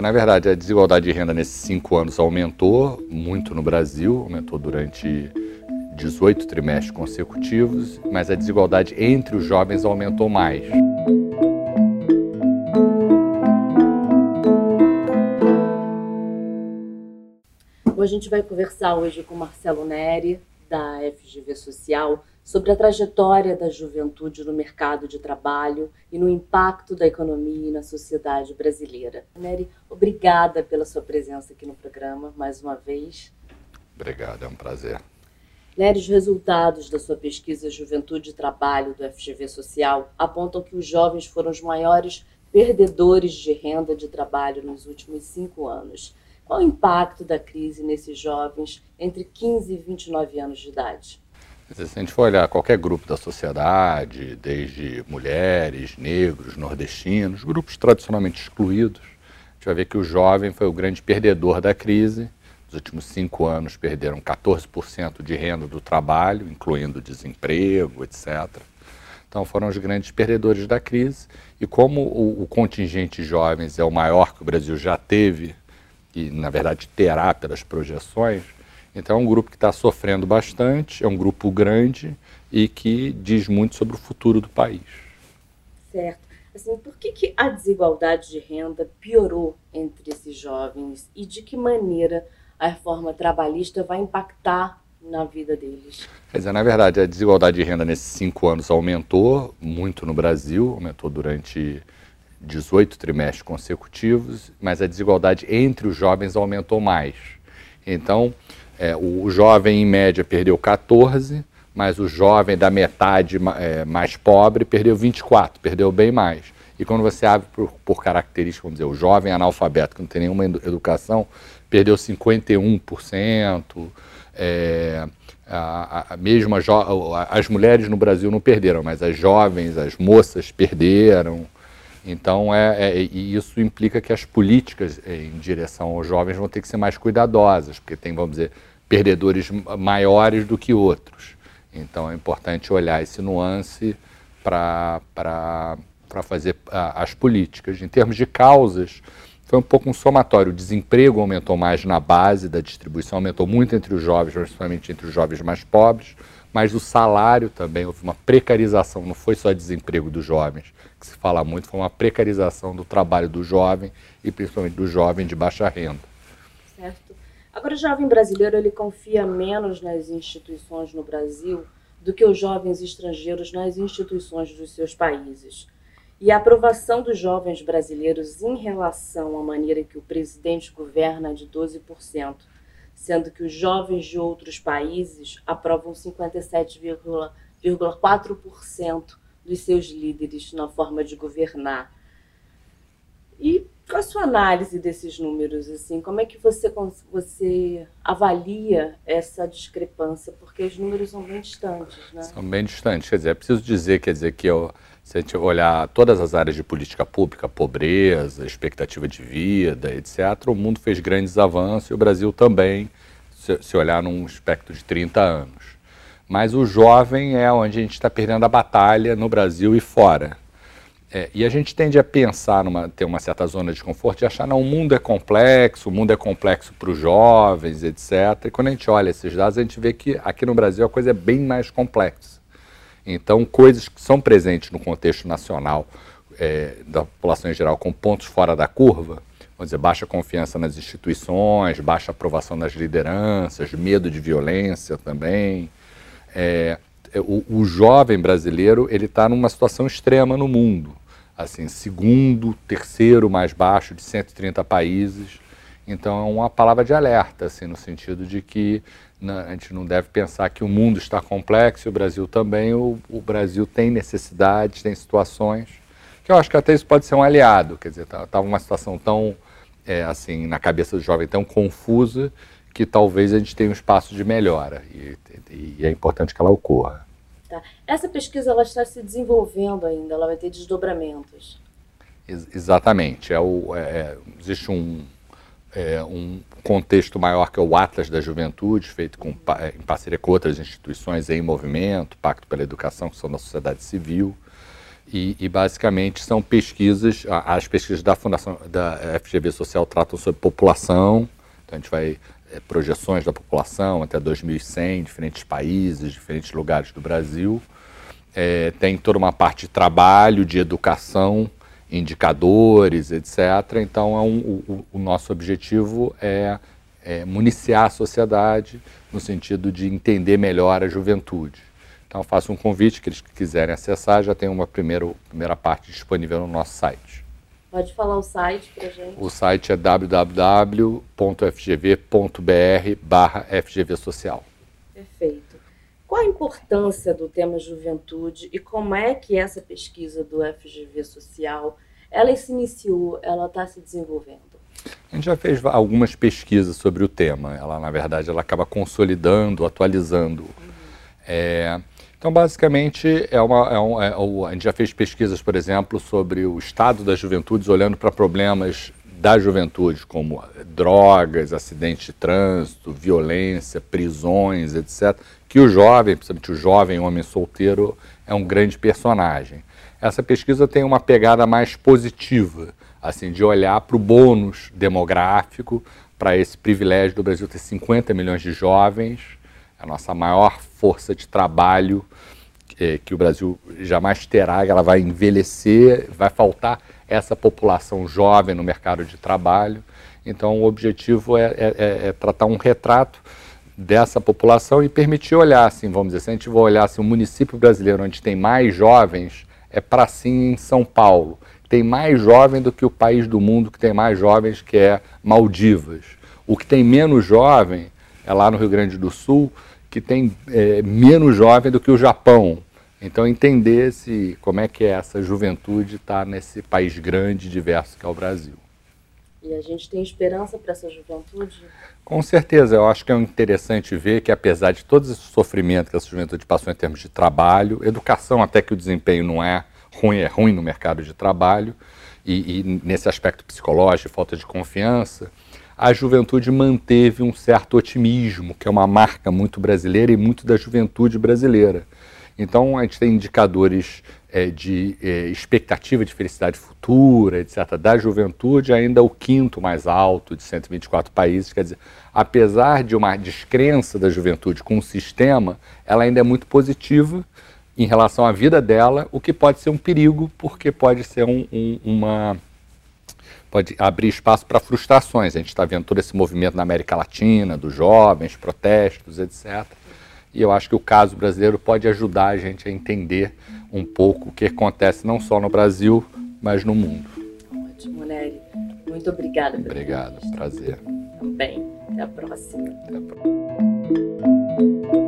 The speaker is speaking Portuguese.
Na verdade, a desigualdade de renda nesses cinco anos aumentou muito no Brasil, aumentou durante 18 trimestres consecutivos, mas a desigualdade entre os jovens aumentou mais. A gente vai conversar hoje com Marcelo Neri, da FGV Social, sobre a trajetória da juventude no mercado de trabalho e no impacto da economia e na sociedade brasileira. Neri, obrigada pela sua presença aqui no programa, mais uma vez. Obrigado, é um prazer. Nery, os resultados da sua pesquisa Juventude e Trabalho do FGV Social apontam que os jovens foram os maiores perdedores de renda de trabalho nos últimos cinco anos. Qual o impacto da crise nesses jovens entre 15 e 29 anos de idade? Se a gente for olhar qualquer grupo da sociedade, desde mulheres, negros, nordestinos, grupos tradicionalmente excluídos, a gente vai ver que o jovem foi o grande perdedor da crise. Nos últimos cinco anos perderam 14% de renda do trabalho, incluindo desemprego, etc. Então foram os grandes perdedores da crise. E como o, o contingente de jovens é o maior que o Brasil já teve e, na verdade, terá pelas projeções. Então, é um grupo que está sofrendo bastante, é um grupo grande e que diz muito sobre o futuro do país. Certo. Assim, por que, que a desigualdade de renda piorou entre esses jovens e de que maneira a reforma trabalhista vai impactar na vida deles? Quer dizer, na verdade, a desigualdade de renda nesses cinco anos aumentou muito no Brasil, aumentou durante 18 trimestres consecutivos, mas a desigualdade entre os jovens aumentou mais. Então, é, o, jovem, em média, perdeu 14, mas o jovem da metade é, mais pobre perdeu 24, perdeu bem mais. E quando você abre por, por características, vamos dizer, o jovem analfabeto, que não tem nenhuma educação, perdeu 51%. É, a, a, mesmo a, as mulheres no Brasil não perderam, mas as jovens, as moças perderam. Então, é, é, e isso implica que as políticas em direção aos jovens vão ter que ser mais cuidadosas, porque tem, vamos dizer, perdedores maiores do que outros. Então, é importante olhar esse nuance para fazer as políticas. Em termos de causas, foi um pouco um somatório. O desemprego aumentou mais na base da distribuição, aumentou muito entre os jovens, principalmente entre os jovens mais pobres, mas o salário também, houve uma precarização, não foi só desemprego dos jovens, que se fala muito, foi uma precarização do trabalho do jovem e principalmente do jovem de baixa renda. Certo. Agora, o jovem brasileiro ele confia menos nas instituições no Brasil do que os jovens estrangeiros nas instituições dos seus países. E a aprovação dos jovens brasileiros em relação à maneira que o presidente governa é de 12%, sendo que os jovens de outros países aprovam 57,4% dos seus líderes na forma de governar. E qual a sua análise desses números? Assim, como é que você, você avalia essa discrepância? Porque os números são bem distantes, né? São bem distantes. Quer dizer, é preciso dizer, quer dizer, que eu, se a gente olhar todas as áreas de política pública, pobreza, expectativa de vida, etc., o mundo fez grandes avanços e o Brasil também, se, se olhar num espectro de 30 anos. Mas o jovem é onde a gente está perdendo a batalha no Brasil e fora. É, e a gente tende a pensar, numa, ter uma certa zona de conforto e achar, não, o mundo é complexo, o mundo é complexo para os jovens, etc. E quando a gente olha esses dados, a gente vê que aqui no Brasil a coisa é bem mais complexa. Então, coisas que são presentes no contexto nacional é, da população em geral, com pontos fora da curva, vamos dizer, baixa confiança nas instituições, baixa aprovação das lideranças, medo de violência também, é, é, o, o, jovem brasileiro ele está numa situação extrema no mundo, assim segundo, terceiro mais baixo de 130 países. Então é uma palavra de alerta, assim, no sentido de que a gente não deve pensar que o mundo está complexo o Brasil também. O, o Brasil tem necessidades, tem situações que eu acho que até isso pode ser um aliado. Quer dizer, estava tá, uma situação tão é, assim na cabeça do jovem tão confusa que talvez a gente tenha um espaço de melhora e, e é importante que ela ocorra. Tá. Essa pesquisa ela está se desenvolvendo ainda, ela vai ter desdobramentos. Ex exatamente. É o, é, é, existe um, é, um contexto maior que é o Atlas da Juventude, feito com, é, em parceria com outras instituições em movimento, Pacto pela Educação, que são da sociedade civil. E, e, basicamente são pesquisas, as pesquisas da Fundação da FGV Social tratam sobre população, então a gente vai é, projeções da população até 2100, diferentes países, diferentes lugares do Brasil. É, tem toda uma parte de trabalho, de educação, indicadores, etc. Então, é um, o, o, nosso objetivo é, é municiar a sociedade no sentido de entender melhor a juventude. Então, faço um convite que eles quiserem acessar, já tem uma primeira, primeira parte disponível no nosso site. Pode falar o site para gente. O site é www.fgv.br barra FGV Social. Perfeito. Qual a importância do tema juventude e como é que essa pesquisa do FGV Social, ela se iniciou, ela está se desenvolvendo? A gente já fez algumas pesquisas sobre o tema. Ela, na verdade, ela acaba consolidando, atualizando. Uhum. É, então, basicamente, é uma, é um, é, a gente já fez pesquisas, por exemplo, sobre o estado das juventudes, olhando para problemas da juventude, como drogas, acidentes de trânsito, violência, prisões, etc., que o jovem, principalmente o jovem homem solteiro, é um grande personagem. Essa pesquisa tem uma pegada mais positiva, assim, de olhar para o bônus demográfico, para esse privilégio do Brasil ter 50 milhões de jovens, a nossa maior força de trabalho é, que o Brasil jamais terá, ela vai envelhecer, vai faltar essa população jovem no mercado de trabalho. Então, o objetivo é, é, é, é tratar um retrato dessa população e permitir olhar, assim, vamos dizer, se a gente for olhar assim, o município brasileiro onde tem mais jovens, é para sim em São Paulo. Tem mais jovem do que o país do mundo que tem mais jovens, que é Maldivas. O que tem menos jovem é lá no Rio Grande do Sul, que tem é, menos jovem do que o Japão. Então, entender se, como é que é essa juventude está nesse país grande e diverso que é o Brasil. E a gente tem esperança para essa juventude? Com certeza, eu acho que é interessante ver que, apesar de todo esse sofrimento que essa juventude passou em termos de trabalho, educação, até que o desempenho não é ruim, é ruim no mercado de trabalho, e, e nesse aspecto psicológico, falta de confiança, a juventude manteve um certo otimismo, que é uma marca muito brasileira e muito da juventude brasileira. Então, a gente tem indicadores é, de é, expectativa de felicidade futura, etc., da juventude, ainda o quinto mais alto de 124 países. Quer dizer, apesar de uma descrença da juventude com o sistema, ela ainda é muito positiva em relação à vida dela, o que pode ser um perigo, porque pode ser um, um, uma pode abrir espaço para frustrações. A gente está vendo todo esse movimento na América Latina, dos jovens, protestos, etc. E eu acho que o caso brasileiro pode ajudar a gente a entender um pouco o que acontece não só no Brasil, mas no mundo. Ótimo, Nery. Muito obrigada. Obrigado, prazer. Também. Até a próxima. Até a próxima.